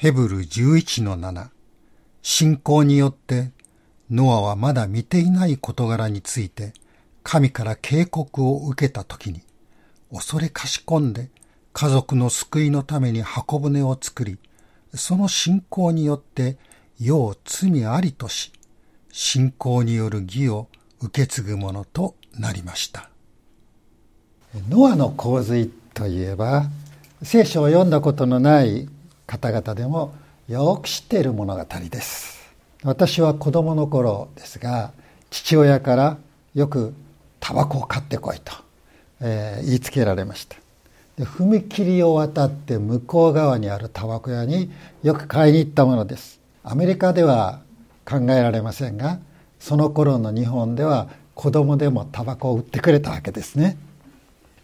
ヘブル11の7信仰によってノアはまだ見ていない事柄について神から警告を受けた時に恐れかしこんで家族の救いのために箱舟を作りその信仰によって世を罪ありとし信仰による義を受け継ぐものとなりました。ノアの洪水といえば聖書を読んだことのない方々でもよく知っている物語です。私は子供の頃ですが父親からよくタバコを買ってこいと、えー、言いつけられました。で踏切を渡って向こう側にあるタバコ屋によく買いに行ったものです。アメリカでは考えられませんがその頃の日本では子供でもタバコを売ってくれたわけですね。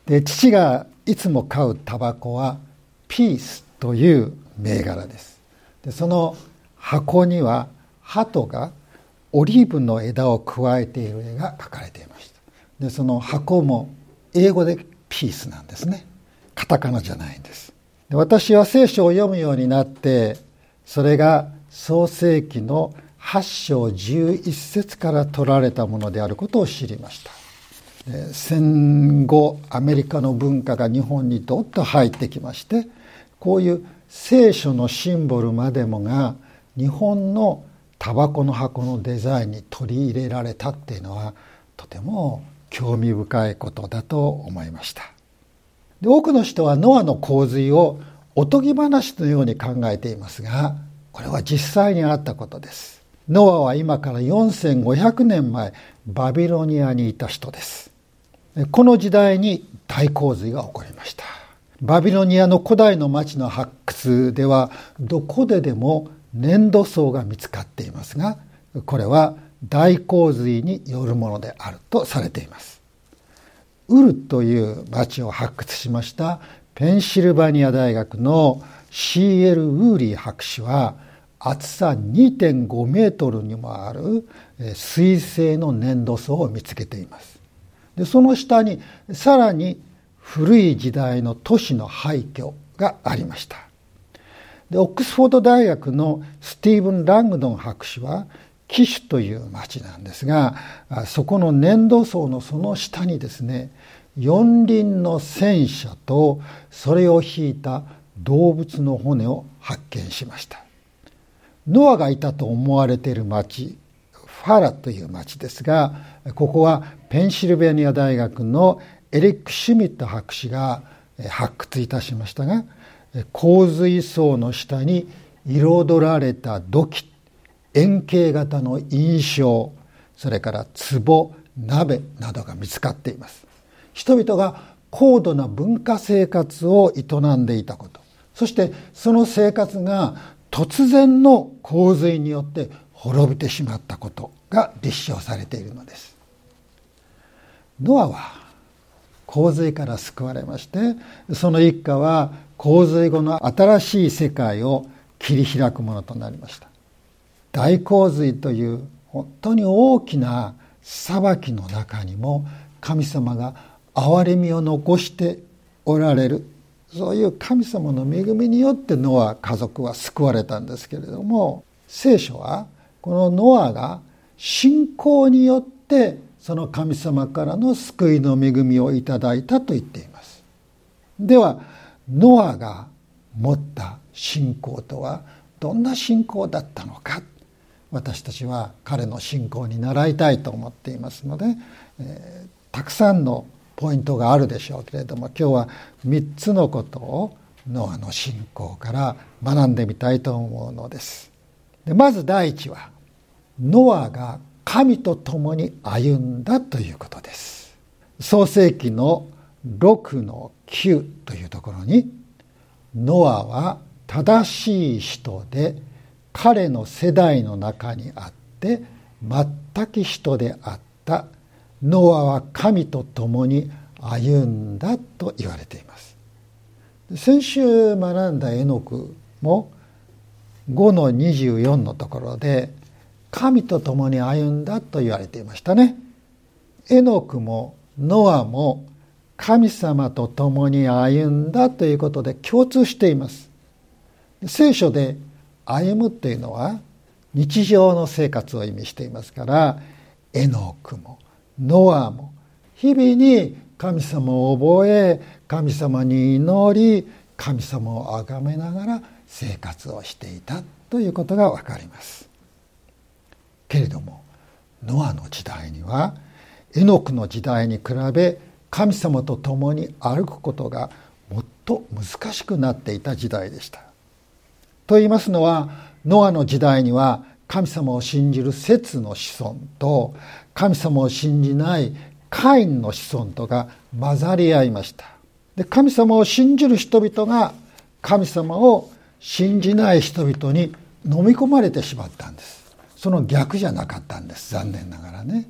で父がいつも買うタバコはピースという銘柄です。でその箱には鳩がオリーブの枝をくわえている絵が描かれていました。でその箱も英語でピースなんですね。カタカナじゃないんです。で私は聖書を読むようになってそれが創世紀の8章11節から取られたものであることを知りました。戦後アメリカの文化が日本にどっと入ってきましてこういう聖書のシンボルまでもが日本のタバコの箱のデザインに取り入れられたっていうのはとても興味深いことだと思いました。で多くの人はノアの洪水をおとぎ話のように考えていますがこれは実際にあったことです。ノアは今から4500年前バビロニアにいた人です。この時代に大洪水が起こりました。バビロニアの古代の町の発掘ではどこででも粘土層が見つかっていますがこれは大洪水によるものであるとされていますウルという町を発掘しましたペンシルバニア大学の C.L. ウーリー博士は厚さ2.5メートルにもある水性の粘土層を見つけていますでその下にさらに古い時代の都市の廃墟がありましたでオックスフォード大学のスティーブン・ラングドン博士はキシュという町なんですがそこの粘土層のその下にですね四輪の戦車とそれを引いた動物の骨を発見しました。ノアがいたと思われている町ファラという町ですがここはペンシルベニア大学のエリック・シュミット博士が発掘いたしましたが洪水層の下に彩られた土器円形型の印象それから壺鍋などが見つかっています。人々が高度な文化生活を営んでいたこと。そしてその生活が突然の洪水によって滅びてしまったことが立証されているのです。ノアは洪水から救われましてその一家は洪水後の新しい世界を切り開くものとなりました大洪水という本当に大きな裁きの中にも神様が憐れみを残しておられるそういう神様の恵みによってノア家族は救われたんですけれども聖書はこのノアが信仰によってその神様からの救いの恵みをいただいたと言っています。ではノアが持った信仰とはどんな信仰だったのか私たちは彼の信仰に習いたいと思っていますので、えー、たくさんのポイントがあるでしょうけれども今日は3つのことをノアの信仰から学んでみたいと思うのです。でまず第一はノアが神と共に歩んだということです。創世紀の6の9というところにノアは正しい人で彼の世代の中にあって全く人であった。ノアは神と共に歩んだと言われています。先週学んだエノクも5の24のところで神と共に歩んだと言われていましたね。エノクもノアも神様と共に歩んだということで共通しています。聖書で歩むっていうのは日常の生活を意味していますからエノークもノアも日々に神様を覚え神様に祈り神様を崇めながら生活をしていたということが分かります。けれどもノアの時代にはエノクの時代に比べ神様と共に歩くことがもっと難しくなっていた時代でした。と言いますのはノアの時代には神様を信じる説の子孫と神様を信じないカインの子孫とが混ざり合いました。で神様を信じる人々が神様を信じない人々に飲み込まれてしまったんです。その逆じゃなかったんです残念ながらね。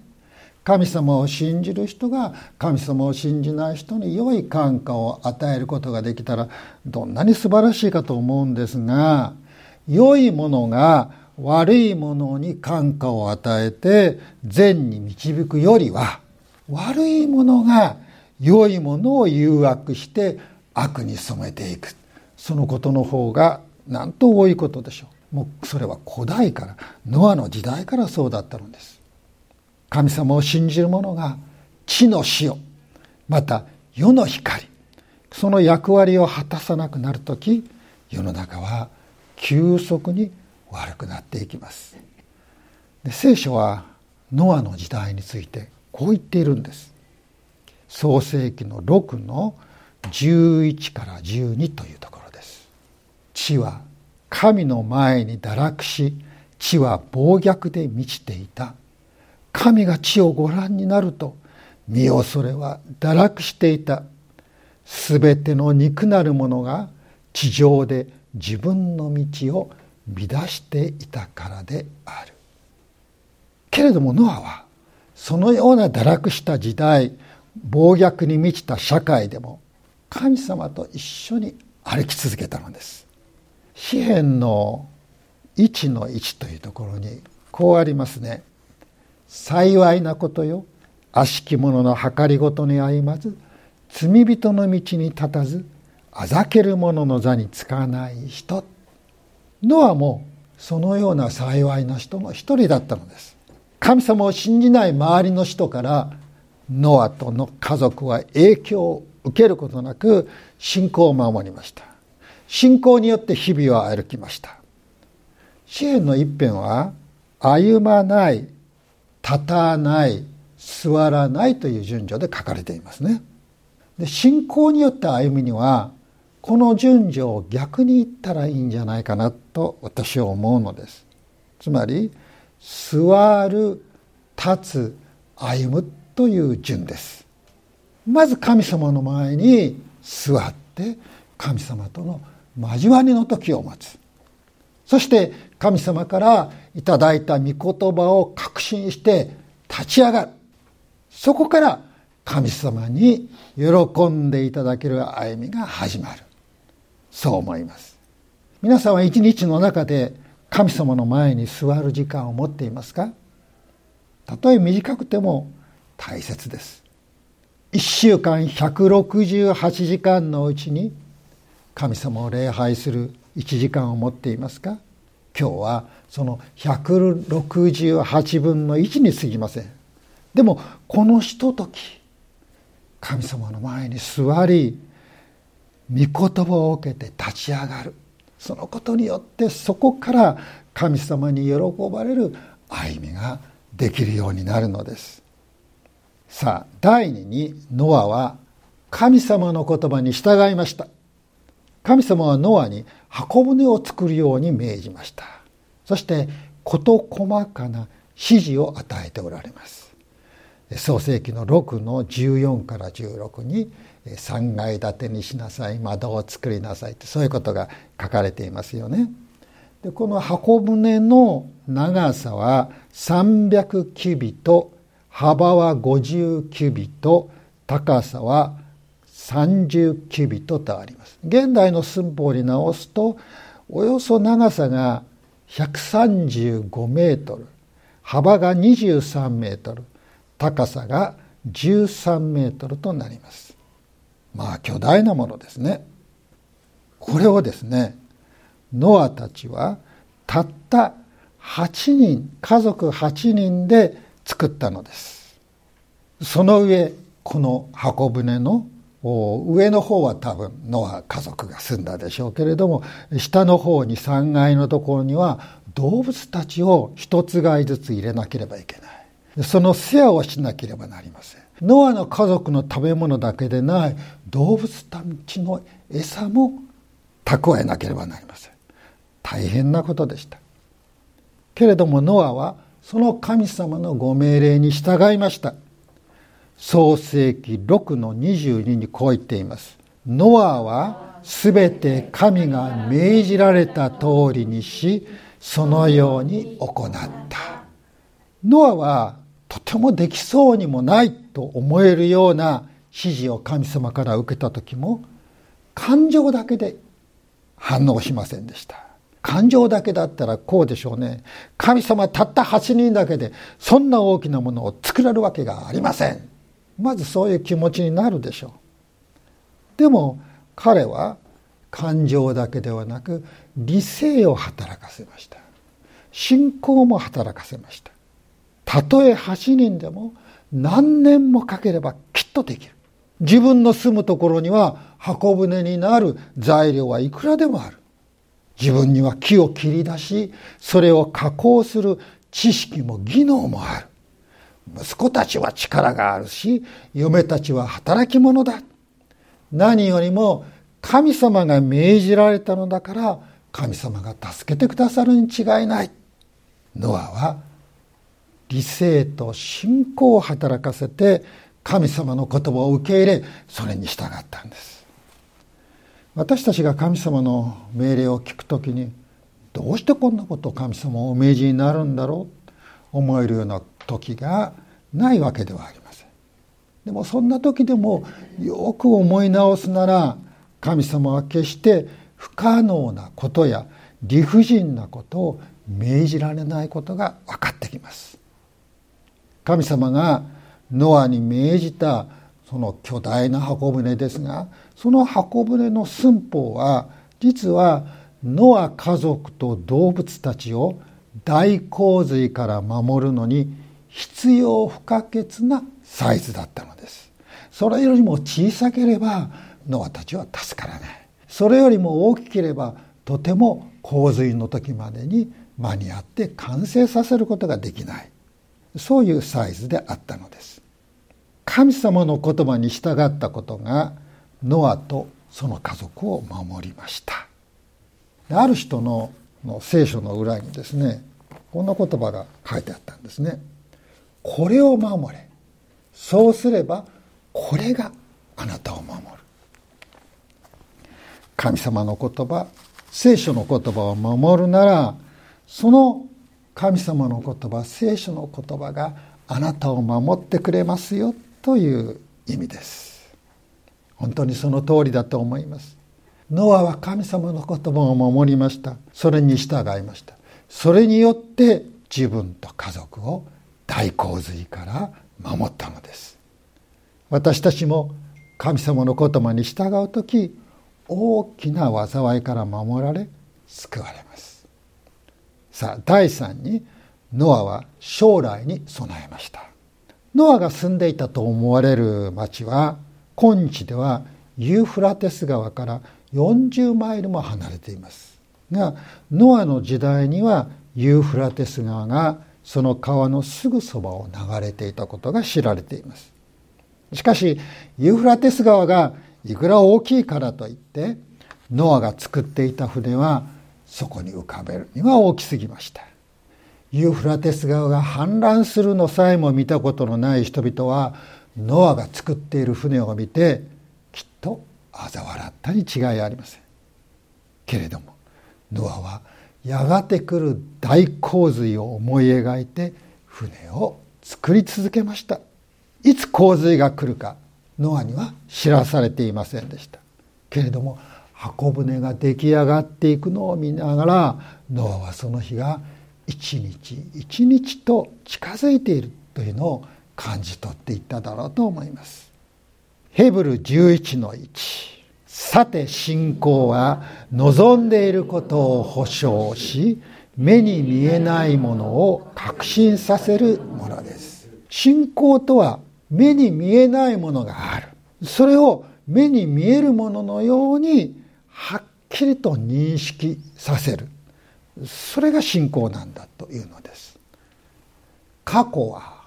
神様を信じる人が神様を信じない人に良い感化を与えることができたらどんなに素晴らしいかと思うんですが良いものが悪いものに感化を与えて善に導くよりは悪いものが良いものを誘惑して悪に染めていく。そのことの方がなんと多いことでしょう。もうそれは古代からノアの時代からそうだったのです。神様を信じる者が地の塩また世の光その役割を果たさなくなる時世の中は急速に悪くなっていきます。で聖書はノアの時代についてこう言っているんです。創世紀の6の11から12というところです。地は神の前に堕落し地は暴虐で満ちていた。神が地をご覧になると身恐れは堕落していた。すべての肉なるものが地上で自分の道を乱していたからである。けれどもノアはそのような堕落した時代暴虐に満ちた社会でも神様と一緒に歩き続けたのです。詩篇の1の1というところにこうありますね。幸いなことよ。悪しき者の計りごとに歩まず罪人の道に立たずあざける者の座につかない人。ノアもそのような幸いな人の一人だったのです。神様を信じない周りの人からノアとの家族は影響を受けることなく信仰を守りました。信仰によって日々を歩きました。詩篇の一辺は歩まない立たない座らないという順序で書かれていますね。で信仰によって歩みにはこの順序を逆に言ったらいいんじゃないかなと私は思うのです。つまり座る立つ歩むという順です。まず神様の前に座って神様との交わりの時を待つ。そして神様からいただいた御言葉を確信して立ち上がる。そこから神様に喜んでいただける歩みが始まる。そう思います。皆さんは一日の中で神様の前に座る時間を持っていますか？たとえ短くても大切です。一週間168時間のうちに神様を礼拝する1時間を持っていますか？今日はその168分の1に過ぎません。でもこのひととき神様の前に座り御言葉を受けて立ち上がる。そのことによってそこから神様に喜ばれる歩みができるようになるのです。さあ第二にノアは神様の言葉に従いました。神様はノアに箱舟を作るように命じました。そして事細かな指示を与えておられます。創世紀の6の14から16に3階建てにしなさい窓を作りなさいってそういうことが書かれていますよね。でこの箱舟の長さは300キュビト幅は50キュビト高さは30キュビトとあります。現代の寸法に直すとおよそ長さが135メートル幅が23メートル高さが13メートルとなります。まあ巨大なものですね。これをですねノアたちはたった8人家族8人で作ったのです。その上この箱舟の上の方は多分ノア家族が住んだでしょうけれども下の方に3階のところには動物たちを一つ飼いずつ入れなければいけない。その世話をしなければなりません。ノアの家族の食べ物だけでない動物たちの餌も蓄えなければなりません。大変なことでした。けれどもノアはその神様のご命令に従いました。創世紀6の22にこう言っています。ノアはすべて神が命じられた通りにしそのように行った。ノアはとてもできそうにもないと思えるような指示を神様から受けた時も感情だけで反応しませんでした。感情だけだったらこうでしょうね。神様たった8人だけでそんな大きなものを作れるわけがありません。まずそういう気持ちになるでしょう。でも彼は感情だけではなく理性を働かせました。信仰も働かせました。たとえ8人でも何年もかければきっとできる。自分の住むところには箱舟になる材料はいくらでもある。自分には木を切り出しそれを加工する知識も技能もある。息子たちは力があるし嫁たちは働き者だ。何よりも神様が命じられたのだから神様が助けてくださるに違いない。ノアは理性と信仰を働かせて神様の言葉を受け入れそれに従ったんです。私たちが神様の命令を聞くときにどうしてこんなことを神様をお命じになるんだろう？と思えるような時がないわけではありません。でもそんな時でもよく思い直すなら神様は決して不可能なことや理不尽なことを命じられないことが分かってきます。神様がノアに命じたその巨大な箱舟ですがその箱舟の寸法は実はノア家族と動物たちを大洪水から守るのに必要不可欠なサイズだったのです。それよりも小さければノアたちは助からない。それよりも大きければとても洪水の時までに間に合って完成させることができない。そういうサイズであったのです。神様の言葉に従ったことがノアとその家族を守りました。ある人の聖書の裏にですねこんな言葉が書いてあったんですね。これを守れ。そうすればこれがあなたを守る。神様の言葉聖書の言葉を守るならその神様の言葉聖書の言葉があなたを守ってくれますよという意味です。本当にその通りだと思います。ノアは神様の言葉を守りました。それに従いました。それによって自分と家族を大洪水から守ったのです。私たちも神様の言葉に従う時大きな災いから守られ救われます。さあ第3にノアは将来に備えました。ノアが住んでいたと思われる町は今日ではユーフラテス川から40マイルも離れています。がノアの時代にはユーフラテス川がその川のすぐそばを流れていたことが知られています。しかしユーフラテス川がいくら大きいからといってノアが作っていた船はそこに浮かべるには大きすぎました。ユーフラテス川が氾濫するのさえも見たことのない人々はノアが作っている船を見てきっと嘲笑ったに違いありません。けれどもノアはやがて来る大洪水を思い描いて船を作り続けました。いつ洪水が来るかノアには知らされていませんでした。けれども箱舟が出来上がっていくのを見ながらノアはその日が一日一日と近づいているというのを感じ取っていっただろうと思います。ヘブル11の1さて信仰は望んでいることを保証し目に見えないものを確信させるものです信仰とは目に見えないものがあるそれを目に見えるもののようにはっきりと認識させる。それが信仰なんだというのです。過去は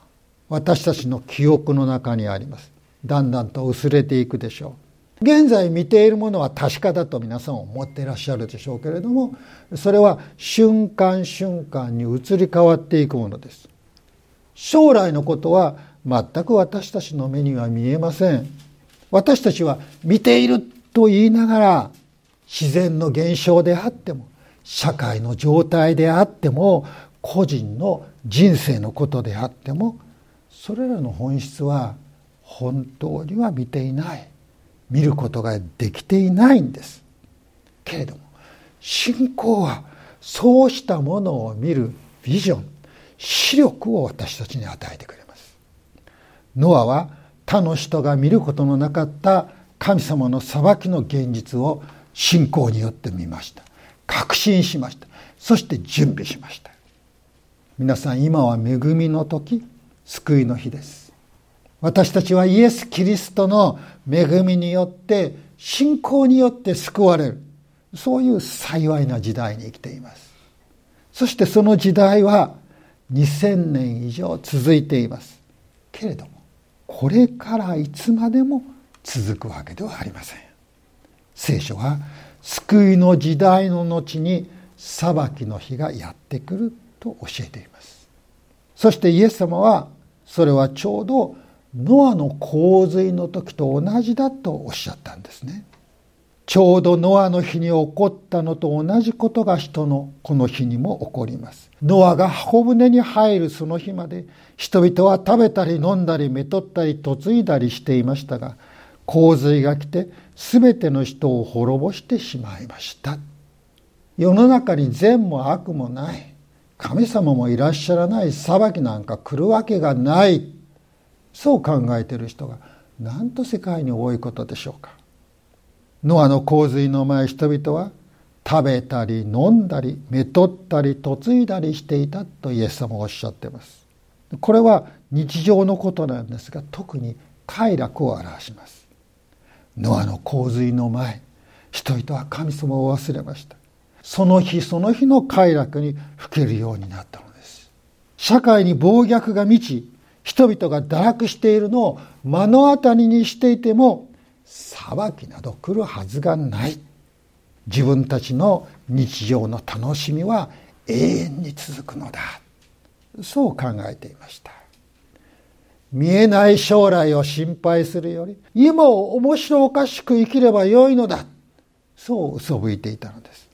私たちの記憶の中にあります。だんだんと薄れていくでしょう。現在見ているものは確かだと皆さん思っていらっしゃるでしょうけれどもそれは瞬間瞬間に移り変わっていくものです。将来のことは全く私たちの目には見えません。私たちは見ていると言いながら自然の現象であっても社会の状態であっても個人の人生のことであってもそれらの本質は本当には見ていない。見ることができていないんです。けれども信仰はそうしたものを見るビジョン視力を私たちに与えてくれます。ノアは他の人が見ることのなかった神様の裁きの現実を信仰によって見ました。確信しました。そして準備しました。皆さん今は恵みの時救いの日です。私たちはイエス・キリストの恵みによって信仰によって救われる。そういう幸いな時代に生きています。そしてその時代は2000年以上続いています。けれどもこれからいつまでも続くわけではありません。聖書は救いの時代の後に裁きの日がやってくると教えています。そしてイエス様はそれはちょうどノアの洪水の時と同じだとおっしゃったんですね。ちょうどノアの日に起こったのと同じことが人のこの日にも起こります。ノアが箱舟に入るその日まで人々は食べたり飲んだりめとったり嫁いだりしていましたが洪水が来て全ての人を滅ぼしてしまいました。世の中に善も悪もない。神様もいらっしゃらない。裁きなんか来るわけがない。そう考えている人がなんと世界に多いことでしょうか。ノアの洪水の前人々は食べたり飲んだりめとったり嫁いだりしていたとイエス様はおっしゃってます。これは日常のことなんですが特に快楽を表します。ノアの洪水の前人々は神様を忘れました。その日その日の快楽にふけるようになったのです。社会に暴虐が満ち人々が堕落しているのを目の当たりにしていても裁きなど来るはずがない。自分たちの日常の楽しみは永遠に続くのだ。そう考えていました。見えない将来を心配するより今を面白おかしく生きればよいのだ。そう嘘吹いていたのです。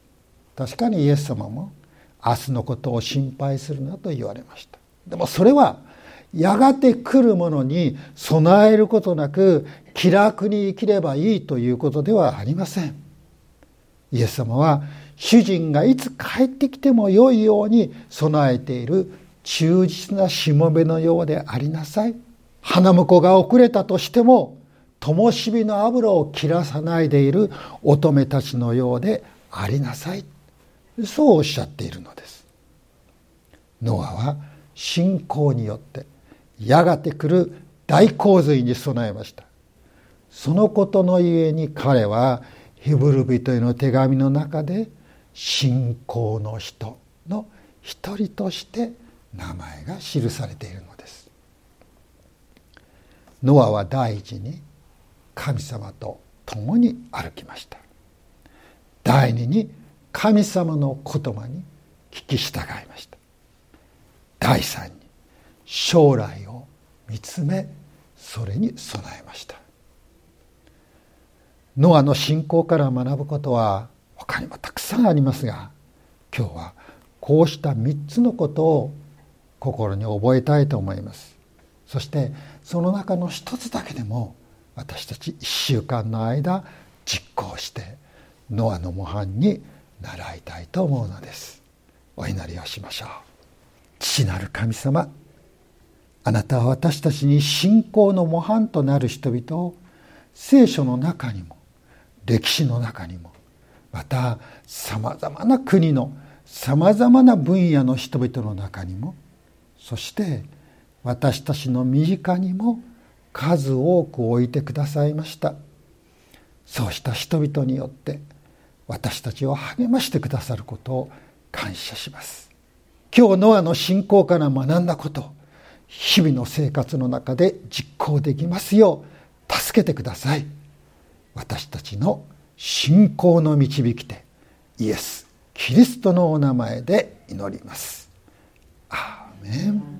確かにイエス様も明日のことを心配するなと言われました。でもそれはやがて来るものに備えることなく気楽に生きればいいということではありません。イエス様は主人がいつ帰ってきてもよいように備えている忠実なしもべのようでありなさい。花婿が遅れたとしても灯火の油を切らさないでいる乙女たちのようでありなさい。そうおっしゃっているのです。ノアは信仰によってやがて来る大洪水に備えました。そのことのゆえに彼はヒブル人への手紙の中で信仰の人の一人として名前が記されているのです。ノアは第一に神様と共に歩きました。第二に神様の言葉に聞き従いました。第三に将来を見つめそれに備えました。ノアの信仰から学ぶことは他にもたくさんありますが今日はこうした3つのことを心に覚えたいと思います。そしてその中の一つだけでも私たち1週間の間実行してノアの模範に習いたいと思うのです。お祈りをしましょう。父なる神様あなたは私たちに信仰の模範となる人々を聖書の中にも歴史の中にもまたさまざまな国のさまざまな分野の人々の中にもそして私たちの身近にも数多く置いてくださいました。そうした人々によって私たちを励ましてくださることを感謝します。今日ノアの信仰から学んだこと日々の生活の中で実行できますよう助けてください。私たちの信仰の導き手イエスキリストのお名前で祈ります。アーメン。